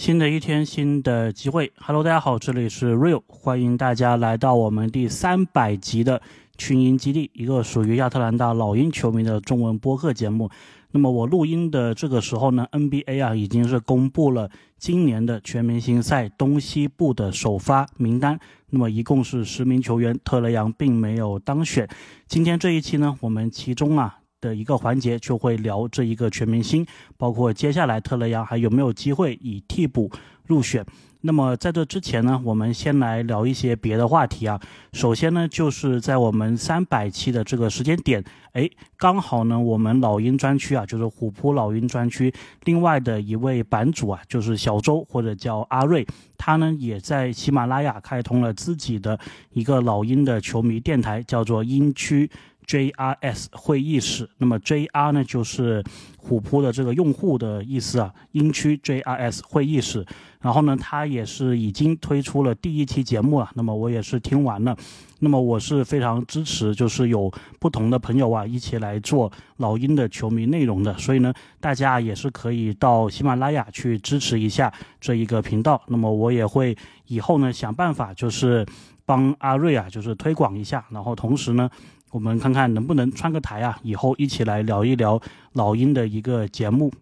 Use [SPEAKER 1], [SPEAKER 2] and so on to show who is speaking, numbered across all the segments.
[SPEAKER 1] 新的一天，新的机会。Hello，大家好，这里是 Real，欢迎大家来到我们第三百集的群英基地，一个属于亚特兰大老鹰球迷的中文播客节目。那么我录音的这个时候呢，NBA 啊已经是公布了今年的全明星赛东西部的首发名单。那么一共是十名球员，特雷杨并没有当选。今天这一期呢，我们其中啊。的一个环节就会聊这一个全明星，包括接下来特雷杨还有没有机会以替补入选。那么在这之前呢，我们先来聊一些别的话题啊。首先呢，就是在我们三百期的这个时间点，哎，刚好呢，我们老鹰专区啊，就是虎扑老鹰专区另外的一位版主啊，就是小周或者叫阿瑞，他呢也在喜马拉雅开通了自己的一个老鹰的球迷电台，叫做鹰区。JRS 会议室，那么 JR 呢就是虎扑的这个用户的意思啊，英区 JRS 会议室。然后呢，他也是已经推出了第一期节目了。那么我也是听完了，那么我是非常支持，就是有不同的朋友啊一起来做老鹰的球迷内容的。所以呢，大家也是可以到喜马拉雅去支持一下这一个频道。那么我也会以后呢想办法，就是帮阿瑞啊，就是推广一下。然后同时呢。我们看看能不能串个台啊？以后一起来聊一聊老鹰的一个节目。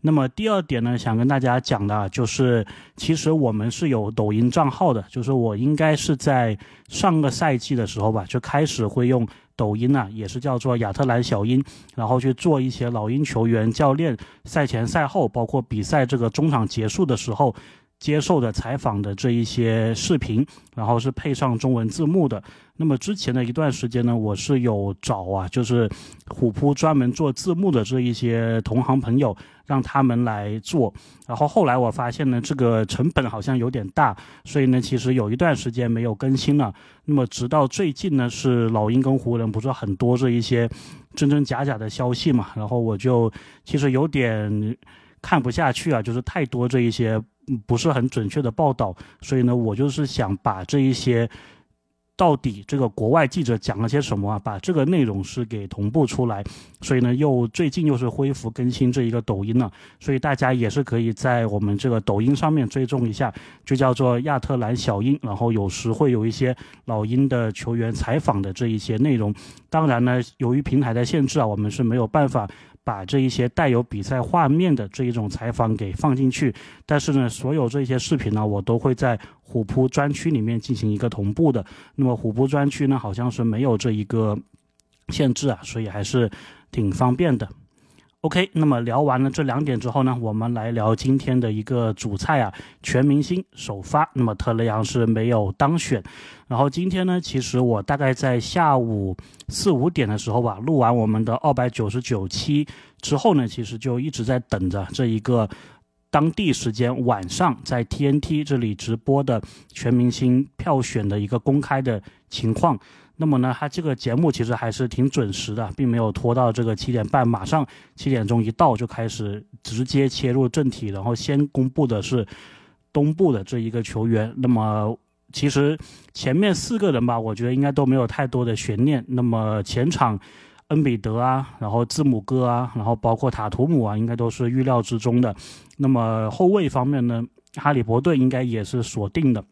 [SPEAKER 1] 那么第二点呢，想跟大家讲的就是，其实我们是有抖音账号的，就是我应该是在上个赛季的时候吧，就开始会用抖音啊，也是叫做亚特兰小鹰，然后去做一些老鹰球员、教练赛前、赛后，包括比赛这个中场结束的时候。接受的采访的这一些视频，然后是配上中文字幕的。那么之前的一段时间呢，我是有找啊，就是虎扑专门做字幕的这一些同行朋友，让他们来做。然后后来我发现呢，这个成本好像有点大，所以呢，其实有一段时间没有更新了。那么直到最近呢，是老鹰跟湖人不是很多这一些真真假假的消息嘛，然后我就其实有点看不下去啊，就是太多这一些。不是很准确的报道，所以呢，我就是想把这一些到底这个国外记者讲了些什么啊，把这个内容是给同步出来。所以呢，又最近又是恢复更新这一个抖音了，所以大家也是可以在我们这个抖音上面追踪一下，就叫做亚特兰小鹰。然后有时会有一些老鹰的球员采访的这一些内容。当然呢，由于平台的限制啊，我们是没有办法。把这一些带有比赛画面的这一种采访给放进去，但是呢，所有这些视频呢，我都会在虎扑专区里面进行一个同步的。那么虎扑专区呢，好像是没有这一个限制啊，所以还是挺方便的。OK，那么聊完了这两点之后呢，我们来聊今天的一个主菜啊，全明星首发。那么特雷杨是没有当选，然后今天呢，其实我大概在下午四五点的时候吧，录完我们的二百九十九期之后呢，其实就一直在等着这一个当地时间晚上在 TNT 这里直播的全明星票选的一个公开的情况。那么呢，他这个节目其实还是挺准时的，并没有拖到这个七点半，马上七点钟一到就开始直接切入正题，然后先公布的是东部的这一个球员。那么其实前面四个人吧，我觉得应该都没有太多的悬念。那么前场恩比德啊，然后字母哥啊，然后包括塔图姆啊，应该都是预料之中的。那么后卫方面呢，哈利伯顿应该也是锁定的。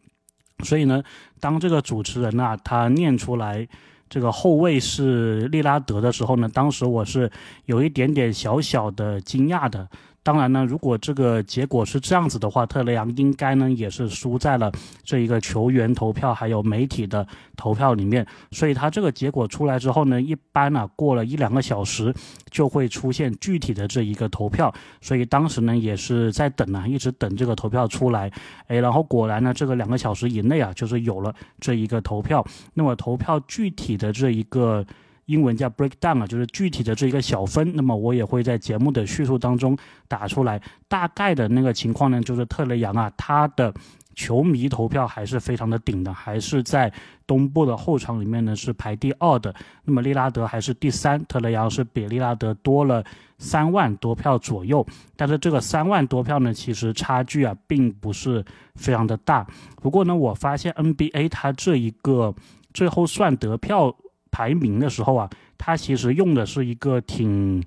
[SPEAKER 1] 所以呢，当这个主持人呐，他念出来这个后卫是利拉德的时候呢，当时我是有一点点小小的惊讶的。当然呢，如果这个结果是这样子的话，特雷杨应该呢也是输在了这一个球员投票还有媒体的投票里面。所以他这个结果出来之后呢，一般呢过了一两个小时就会出现具体的这一个投票。所以当时呢也是在等啊，一直等这个投票出来。哎，然后果然呢，这个两个小时以内啊，就是有了这一个投票。那么投票具体的这一个。英文叫 breakdown 啊，就是具体的这一个小分。那么我也会在节目的叙述当中打出来。大概的那个情况呢，就是特雷杨啊，他的球迷投票还是非常的顶的，还是在东部的后场里面呢是排第二的。那么利拉德还是第三，特雷杨是比利拉德多了三万多票左右。但是这个三万多票呢，其实差距啊并不是非常的大。不过呢，我发现 NBA 它这一个最后算得票。排名的时候啊，他其实用的是一个挺，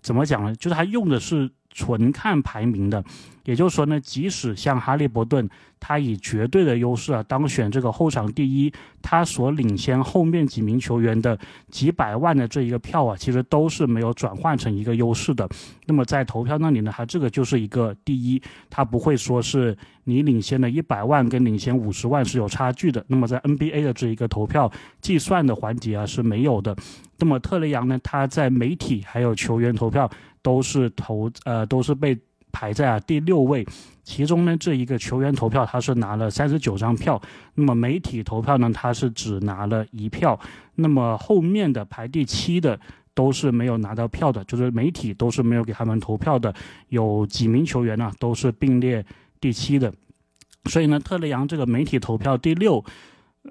[SPEAKER 1] 怎么讲呢？就是他用的是纯看排名的，也就是说呢，即使像哈利伯顿，他以绝对的优势啊当选这个后场第一，他所领先后面几名球员的几百万的这一个票啊，其实都是没有转换成一个优势的。那么在投票那里呢，他这个就是一个第一，他不会说是你领先了一百万跟领先五十万是有差距的。那么在 NBA 的这一个投票计算的环节啊是没有的。那么特雷杨呢，他在媒体还有球员投票。都是投呃都是被排在啊第六位，其中呢这一个球员投票他是拿了三十九张票，那么媒体投票呢他是只拿了一票，那么后面的排第七的都是没有拿到票的，就是媒体都是没有给他们投票的，有几名球员呢都是并列第七的，所以呢特雷杨这个媒体投票第六，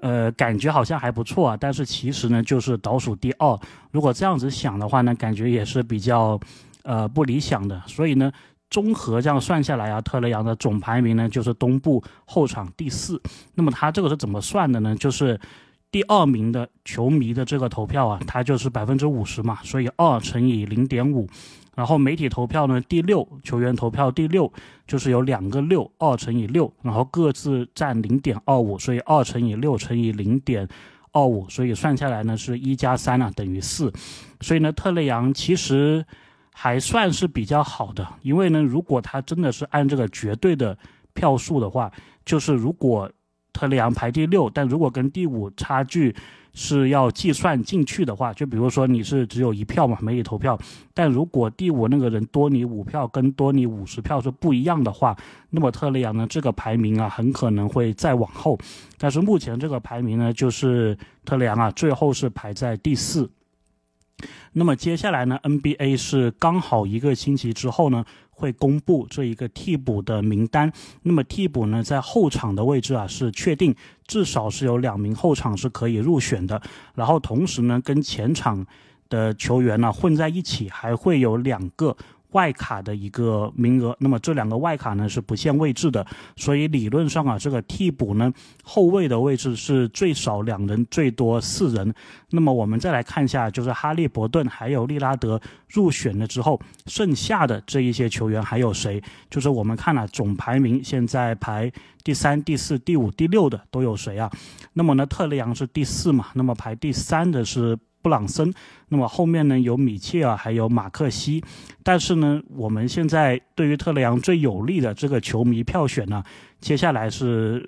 [SPEAKER 1] 呃感觉好像还不错啊，但是其实呢就是倒数第二，如果这样子想的话呢，感觉也是比较。呃，不理想的，所以呢，综合这样算下来啊，特雷杨的总排名呢就是东部后场第四。那么他这个是怎么算的呢？就是第二名的球迷的这个投票啊，它就是百分之五十嘛，所以二乘以零点五。然后媒体投票呢，第六球员投票第六就是有两个六，二乘以六，然后各自占零点二五，所以二乘以六乘以零点二五，所以算下来呢是一加三啊等于四。所以呢，特雷杨其实。还算是比较好的，因为呢，如果他真的是按这个绝对的票数的话，就是如果特雷杨排第六，但如果跟第五差距是要计算进去的话，就比如说你是只有一票嘛，没有投票，但如果第五那个人多你五票，跟多你五十票是不一样的话，那么特雷杨呢这个排名啊很可能会再往后，但是目前这个排名呢就是特雷杨啊最后是排在第四。那么接下来呢？NBA 是刚好一个星期之后呢，会公布这一个替补的名单。那么替补呢，在后场的位置啊是确定，至少是有两名后场是可以入选的。然后同时呢，跟前场的球员呢混在一起，还会有两个。外卡的一个名额，那么这两个外卡呢是不限位置的，所以理论上啊，这个替补呢后卫的位置是最少两人，最多四人。那么我们再来看一下，就是哈利伯顿还有利拉德入选了之后，剩下的这一些球员还有谁？就是我们看了总排名，现在排第三、第四、第五、第六的都有谁啊？那么呢，特雷杨是第四嘛？那么排第三的是。布朗森，那么后面呢有米切尔，还有马克西，但是呢，我们现在对于特雷杨最有利的这个球迷票选呢，接下来是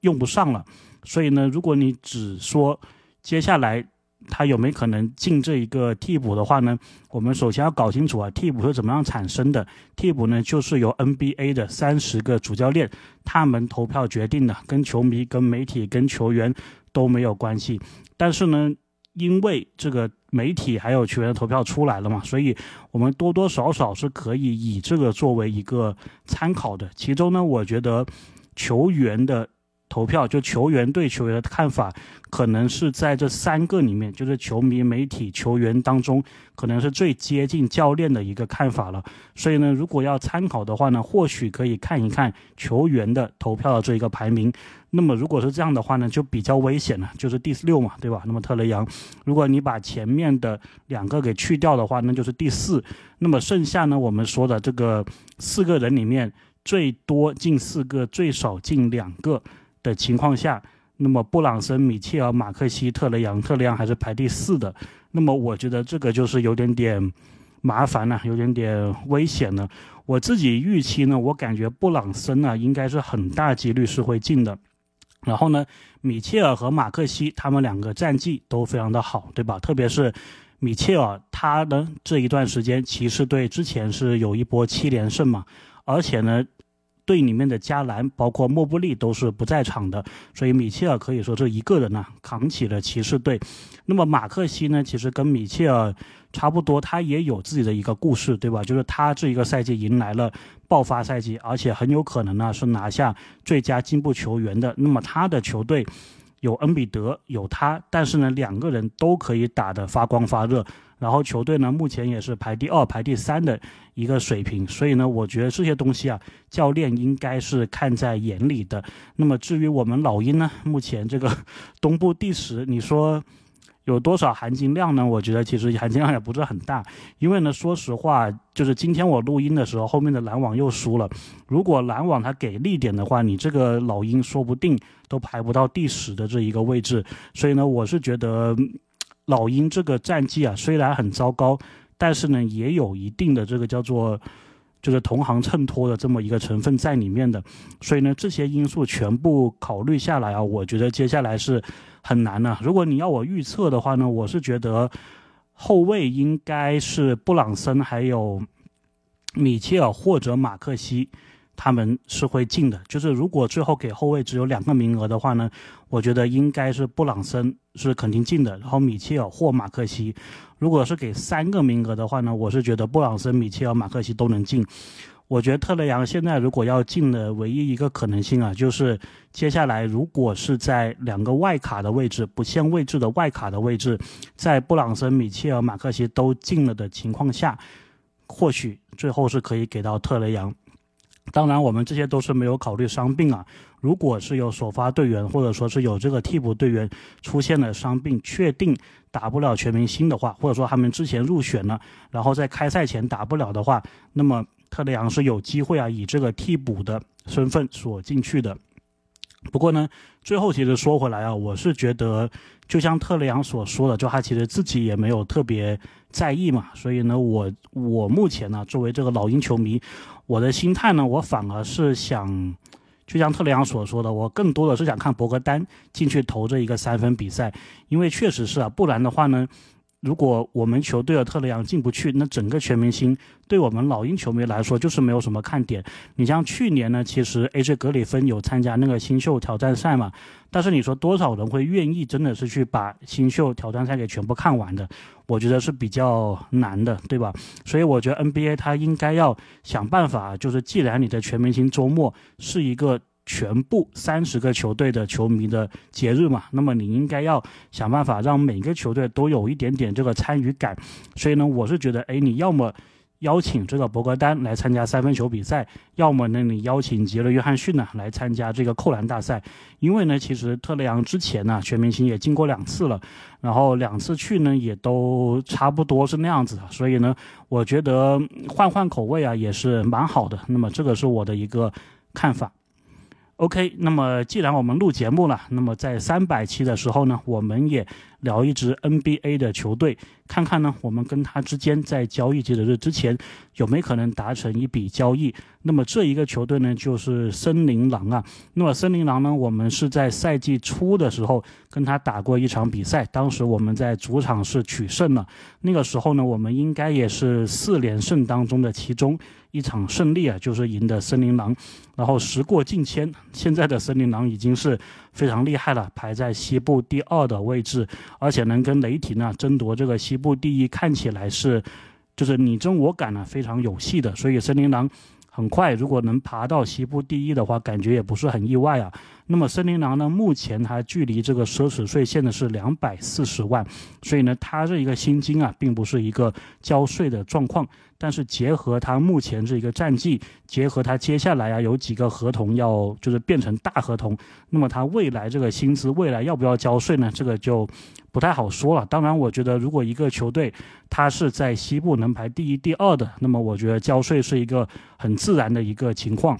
[SPEAKER 1] 用不上了。所以呢，如果你只说接下来他有没有可能进这一个替补的话呢，我们首先要搞清楚啊，替补是怎么样产生的？替补呢，就是由 NBA 的三十个主教练他们投票决定的，跟球迷、跟媒体、跟球员都没有关系。但是呢。因为这个媒体还有球员投票出来了嘛，所以我们多多少少是可以以这个作为一个参考的。其中呢，我觉得球员的。投票就球员对球员的看法，可能是在这三个里面，就是球迷、媒体、球员当中，可能是最接近教练的一个看法了。所以呢，如果要参考的话呢，或许可以看一看球员的投票的这一个排名。那么如果是这样的话呢，就比较危险了，就是第六嘛，对吧？那么特雷杨，如果你把前面的两个给去掉的话，那就是第四。那么剩下呢，我们说的这个四个人里面，最多进四个，最少进两个。的情况下，那么布朗森、米切尔、马克西、特雷杨，特雷杨还是排第四的。那么我觉得这个就是有点点麻烦了，有点点危险了。我自己预期呢，我感觉布朗森呢应该是很大几率是会进的。然后呢，米切尔和马克西他们两个战绩都非常的好，对吧？特别是米切尔，他呢这一段时间骑士队之前是有一波七连胜嘛，而且呢。队里面的加兰，包括莫布利都是不在场的，所以米切尔可以说这一个人呢扛起了骑士队。那么马克西呢，其实跟米切尔差不多，他也有自己的一个故事，对吧？就是他这一个赛季迎来了爆发赛季，而且很有可能呢是拿下最佳进步球员的。那么他的球队有恩比德，有他，但是呢两个人都可以打得发光发热。然后球队呢，目前也是排第二、排第三的一个水平，所以呢，我觉得这些东西啊，教练应该是看在眼里的。那么至于我们老鹰呢，目前这个东部第十，你说有多少含金量呢？我觉得其实含金量也不是很大，因为呢，说实话，就是今天我录音的时候，后面的篮网又输了。如果篮网他给力点的话，你这个老鹰说不定都排不到第十的这一个位置。所以呢，我是觉得老鹰这个战绩啊，虽然很糟糕，但是呢，也有一定的这个叫做。就是同行衬托的这么一个成分在里面的，所以呢，这些因素全部考虑下来啊，我觉得接下来是很难的。如果你要我预测的话呢，我是觉得后卫应该是布朗森，还有米切尔或者马克西。他们是会进的，就是如果最后给后卫只有两个名额的话呢，我觉得应该是布朗森是肯定进的，然后米切尔或马克西。如果是给三个名额的话呢，我是觉得布朗森、米切尔、马克西都能进。我觉得特雷杨现在如果要进的唯一一个可能性啊，就是接下来如果是在两个外卡的位置不限位置的外卡的位置，在布朗森、米切尔、马克西都进了的情况下，或许最后是可以给到特雷杨。当然，我们这些都是没有考虑伤病啊。如果是有首发队员，或者说是有这个替补队员出现了伤病，确定打不了全明星的话，或者说他们之前入选了，然后在开赛前打不了的话，那么特雷杨是有机会啊，以这个替补的身份锁进去的。不过呢，最后其实说回来啊，我是觉得，就像特雷杨所说的，就他其实自己也没有特别在意嘛。所以呢，我我目前呢，作为这个老鹰球迷。我的心态呢，我反而是想，就像特雷杨所说的，我更多的是想看博格丹进去投这一个三分比赛，因为确实是啊，不然的话呢。如果我们球队的特雷杨进不去，那整个全明星对我们老鹰球迷来说就是没有什么看点。你像去年呢，其实 AJ 格里芬有参加那个新秀挑战赛嘛，但是你说多少人会愿意真的是去把新秀挑战赛给全部看完的？我觉得是比较难的，对吧？所以我觉得 NBA 它应该要想办法，就是既然你的全明星周末是一个。全部三十个球队的球迷的节日嘛，那么你应该要想办法让每个球队都有一点点这个参与感。所以呢，我是觉得，哎，你要么邀请这个博格丹来参加三分球比赛，要么呢你邀请杰伦约翰逊呢来参加这个扣篮大赛。因为呢，其实特雷杨之前呢全明星也进过两次了，然后两次去呢也都差不多是那样子的。所以呢，我觉得换换口味啊也是蛮好的。那么这个是我的一个看法。OK，那么既然我们录节目了，那么在三百期的时候呢，我们也聊一支 NBA 的球队，看看呢，我们跟他之间在交易截止日之前有没有可能达成一笔交易。那么这一个球队呢，就是森林狼啊。那么森林狼呢，我们是在赛季初的时候跟他打过一场比赛，当时我们在主场是取胜了。那个时候呢，我们应该也是四连胜当中的其中。一场胜利啊，就是赢的森林狼，然后时过境迁，现在的森林狼已经是非常厉害了，排在西部第二的位置，而且能跟雷霆呢争夺这个西部第一，看起来是就是你争我赶呢，非常有戏的，所以森林狼。很快，如果能爬到西部第一的话，感觉也不是很意外啊。那么森林狼呢，目前它距离这个奢侈税线的是两百四十万，所以呢，它这一个薪金啊，并不是一个交税的状况。但是结合它目前这一个战绩，结合它接下来啊有几个合同要就是变成大合同，那么它未来这个薪资未来要不要交税呢？这个就不太好说了。当然，我觉得如果一个球队它是在西部能排第一、第二的，那么我觉得交税是一个很自然的一个情况。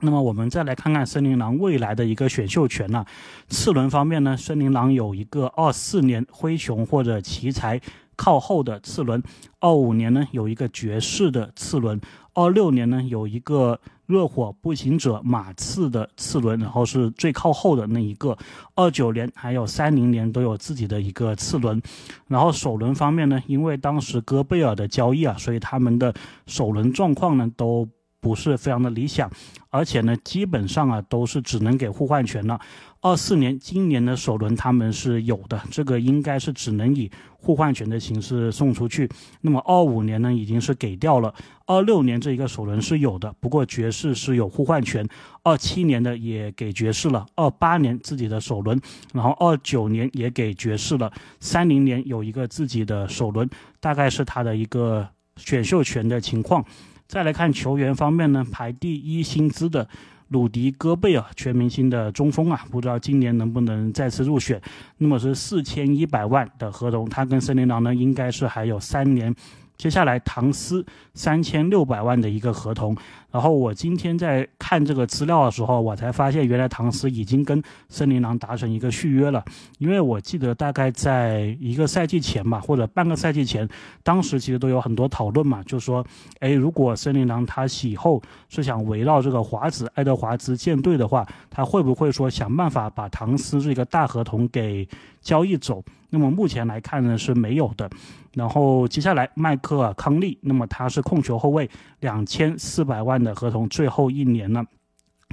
[SPEAKER 1] 那么我们再来看看森林狼未来的一个选秀权呢？次轮方面呢，森林狼有一个二四年灰熊或者奇才。靠后的次轮，二五年呢有一个爵士的次轮，二六年呢有一个热火步行者马刺的次轮，然后是最靠后的那一个，二九年还有三零年都有自己的一个次轮，然后首轮方面呢，因为当时戈贝尔的交易啊，所以他们的首轮状况呢都。不是非常的理想，而且呢，基本上啊都是只能给互换权了。二四年今年的首轮他们是有的，这个应该是只能以互换权的形式送出去。那么二五年呢已经是给掉了，二六年这一个首轮是有的，不过爵士是有互换权。二七年的也给爵士了，二八年自己的首轮，然后二九年也给爵士了，三零年有一个自己的首轮，大概是他的一个选秀权的情况。再来看球员方面呢，排第一薪资的鲁迪·戈贝尔，全明星的中锋啊，不知道今年能不能再次入选。那么是四千一百万的合同，他跟森林狼呢，应该是还有三年。接下来，唐斯三千六百万的一个合同。然后我今天在看这个资料的时候，我才发现原来唐斯已经跟森林狼达成一个续约了。因为我记得大概在一个赛季前吧，或者半个赛季前，当时其实都有很多讨论嘛，就说，哎，如果森林狼他以后是想围绕这个华子爱德华兹建队的话，他会不会说想办法把唐斯这个大合同给交易走？那么目前来看呢是没有的。然后接下来迈克尔康利，那么他是控球后卫，两千四百万的合同最后一年了。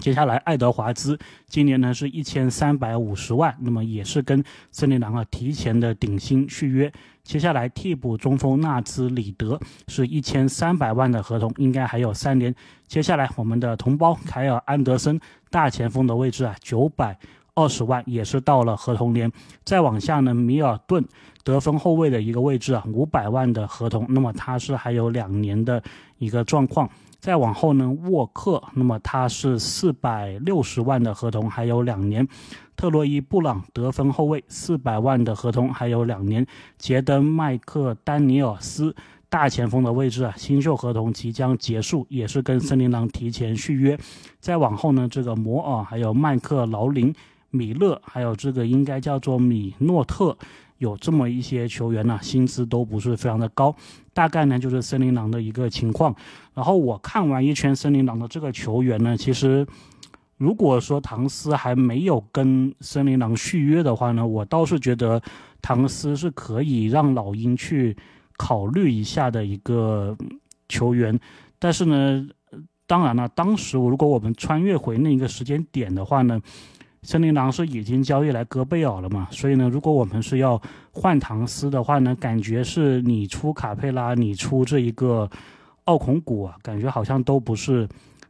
[SPEAKER 1] 接下来爱德华兹今年呢是一千三百五十万，那么也是跟森林狼啊提前的顶薪续约。接下来替补中锋纳兹里德是一千三百万的合同，应该还有三年。接下来我们的同胞凯尔安德森大前锋的位置啊九百。二十万也是到了合同年，再往下呢，米尔顿得分后卫的一个位置啊，五百万的合同，那么他是还有两年的一个状况。再往后呢，沃克，那么他是四百六十万的合同，还有两年。特洛伊布朗得分后卫四百万的合同，还有两年。杰登麦克丹尼尔斯大前锋的位置啊，新秀合同即将结束，也是跟森林狼提前续约。再往后呢，这个摩尔还有麦克劳林。米勒还有这个应该叫做米诺特，有这么一些球员呢，薪资都不是非常的高，大概呢就是森林狼的一个情况。然后我看完一圈森林狼的这个球员呢，其实如果说唐斯还没有跟森林狼续约的话呢，我倒是觉得唐斯是可以让老鹰去考虑一下的一个球员。但是呢，当然了，当时如果我们穿越回那个时间点的话呢。森林狼是已经交易来戈贝尔了嘛？所以呢，如果我们是要换唐斯的话呢，感觉是你出卡佩拉，你出这一个奥孔古啊，感觉好像都不是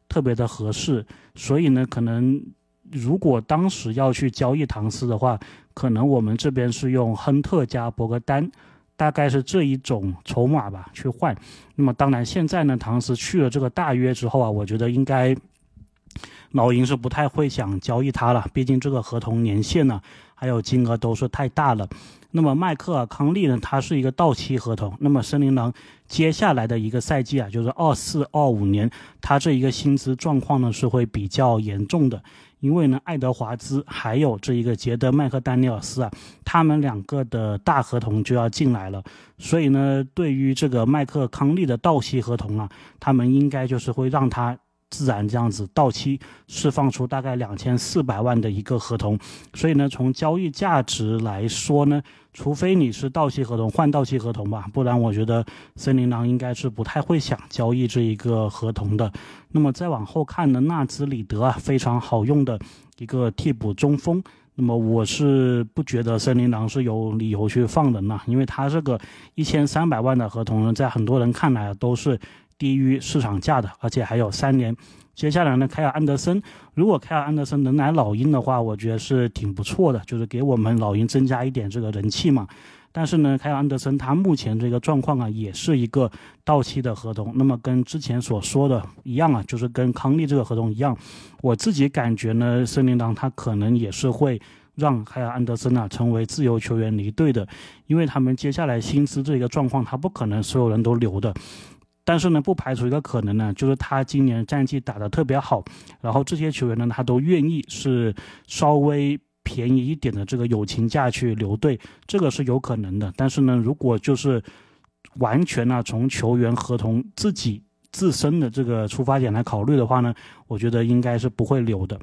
[SPEAKER 1] 特别的合适。所以呢，可能如果当时要去交易唐斯的话，可能我们这边是用亨特加博格丹，大概是这一种筹码吧去换。那么当然，现在呢，唐斯去了这个大约之后啊，我觉得应该。老鹰是不太会想交易他了，毕竟这个合同年限呢，还有金额都是太大了。那么迈克尔康利呢，他是一个到期合同。那么森林狼接下来的一个赛季啊，就是二四二五年，他这一个薪资状况呢是会比较严重的，因为呢，爱德华兹还有这一个杰德麦克丹尼尔斯啊，他们两个的大合同就要进来了，所以呢，对于这个迈克康利的到期合同啊，他们应该就是会让他。自然这样子到期释放出大概两千四百万的一个合同，所以呢，从交易价值来说呢，除非你是到期合同换到期合同吧，不然我觉得森林狼应该是不太会想交易这一个合同的。那么再往后看呢，纳兹里德啊，非常好用的一个替补中锋，那么我是不觉得森林狼是有理由去放人呢，因为他这个一千三百万的合同呢，在很多人看来都是。低于市场价的，而且还有三年。接下来呢，凯尔安德森，如果凯尔安德森能来老鹰的话，我觉得是挺不错的，就是给我们老鹰增加一点这个人气嘛。但是呢，凯尔安德森他目前这个状况啊，也是一个到期的合同。那么跟之前所说的一样啊，就是跟康利这个合同一样，我自己感觉呢，森林狼他可能也是会让凯尔安德森啊成为自由球员离队的，因为他们接下来薪资这个状况，他不可能所有人都留的。但是呢，不排除一个可能呢，就是他今年战绩打得特别好，然后这些球员呢，他都愿意是稍微便宜一点的这个友情价去留队，这个是有可能的。但是呢，如果就是完全呢从球员合同自己自身的这个出发点来考虑的话呢，我觉得应该是不会留的。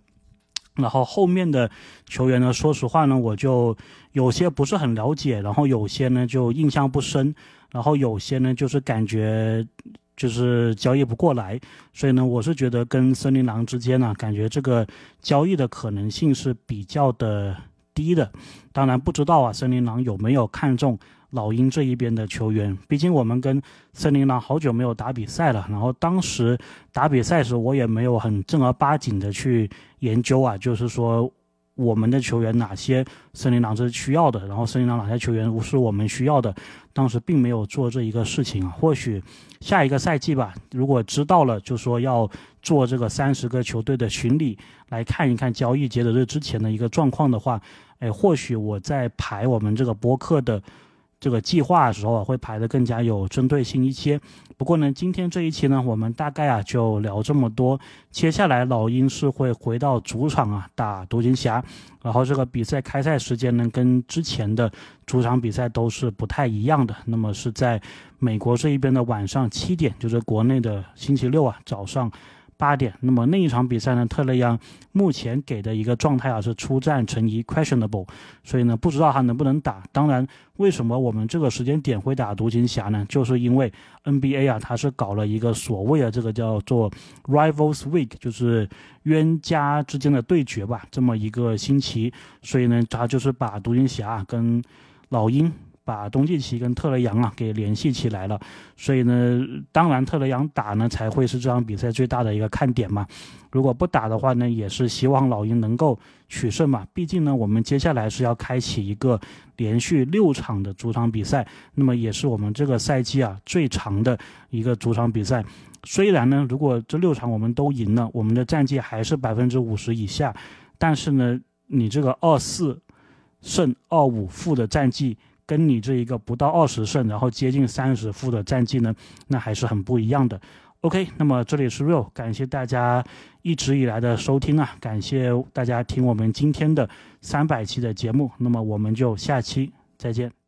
[SPEAKER 1] 然后后面的球员呢，说实话呢，我就有些不是很了解，然后有些呢就印象不深。然后有些呢，就是感觉就是交易不过来，所以呢，我是觉得跟森林狼之间呢，感觉这个交易的可能性是比较的低的。当然不知道啊，森林狼有没有看中老鹰这一边的球员？毕竟我们跟森林狼好久没有打比赛了，然后当时打比赛时我也没有很正儿八经的去研究啊，就是说我们的球员哪些森林狼是需要的，然后森林狼哪些球员是我们需要的，当时并没有做这一个事情啊。或许下一个赛季吧，如果知道了，就说要做这个三十个球队的巡礼，来看一看交易截止日之前的一个状况的话，哎，或许我在排我们这个播客的。这个计划的时候啊，会排得更加有针对性一些。不过呢，今天这一期呢，我们大概啊就聊这么多。接下来老鹰是会回到主场啊打独行侠，然后这个比赛开赛时间呢，跟之前的主场比赛都是不太一样的。那么是在美国这一边的晚上七点，就是国内的星期六啊早上。八点，那么那一场比赛呢？特雷杨目前给的一个状态啊是出战成疑 （questionable），所以呢不知道他能不能打。当然，为什么我们这个时间点会打独行侠呢？就是因为 NBA 啊，它是搞了一个所谓的这个叫做 Rivals Week，就是冤家之间的对决吧，这么一个星期，所以呢，他就是把独行侠跟老鹰。把东契奇跟特雷杨啊给联系起来了，所以呢，当然特雷杨打呢才会是这场比赛最大的一个看点嘛。如果不打的话呢，也是希望老鹰能够取胜嘛。毕竟呢，我们接下来是要开启一个连续六场的主场比赛，那么也是我们这个赛季啊最长的一个主场比赛。虽然呢，如果这六场我们都赢了，我们的战绩还是百分之五十以下，但是呢，你这个二四胜二五负的战绩。跟你这一个不到二十胜，然后接近三十负的战绩呢，那还是很不一样的。OK，那么这里是 Real，感谢大家一直以来的收听啊，感谢大家听我们今天的三百期的节目，那么我们就下期再见。